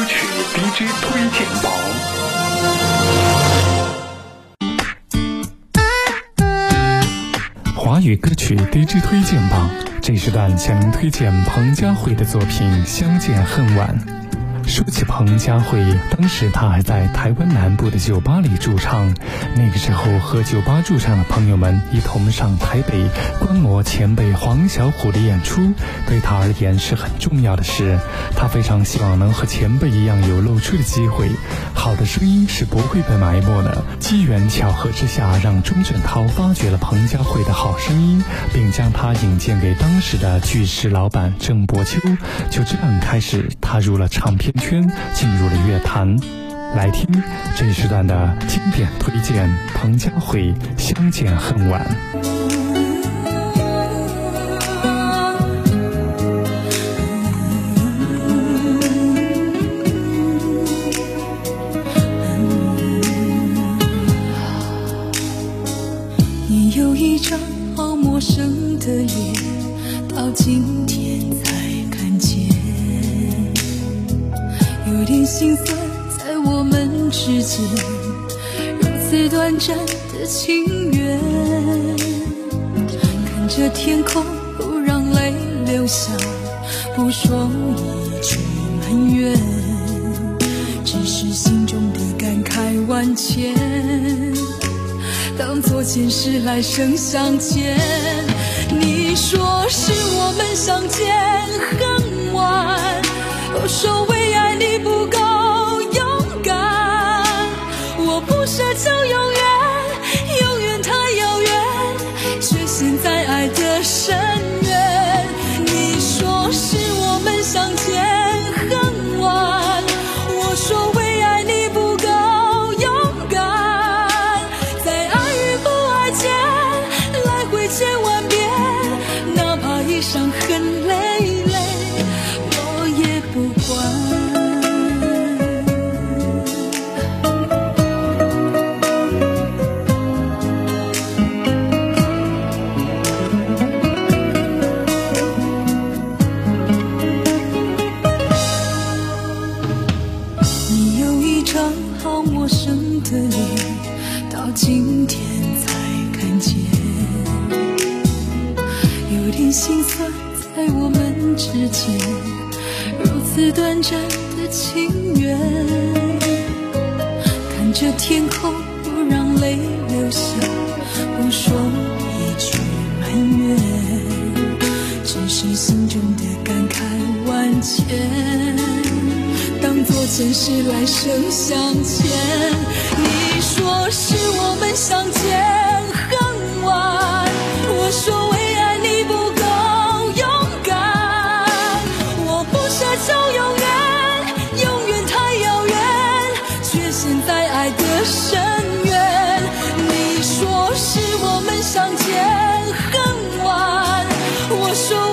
歌曲 DJ 推荐榜，华语歌曲 DJ 推荐榜，这时段向您推荐彭佳慧的作品《相见恨晚》。说起彭佳慧，当时她还在台湾南部的酒吧里驻唱。那个时候，和酒吧驻唱的朋友们一同上台北观摩前辈黄小琥的演出，对她而言是很重要的事。她非常希望能和前辈一样有露出的机会。好的声音是不会被埋没的。机缘巧合之下，让钟镇涛发掘了彭佳慧的好声音，并将她引荐给当时的巨石老板郑伯秋。就这样开始踏入了唱片。圈进入了乐坛，来听这一时段的经典推荐：彭佳慧《相见恨晚》。你有一张好陌生的脸，到今心酸，在我们之间，如此短暂的情缘。看着天空，不让泪流下，不说一句埋怨，只是心中的感慨万千，当作前世来生相见。你说是我们相见恨晚，我说为爱你。今天才看见，有点心酸在我们之间，如此短暂的情缘。看着天空，不让泪流下，不说一句埋怨，只是心中的感慨万千，当作前世来生相欠。是我们相见恨晚我说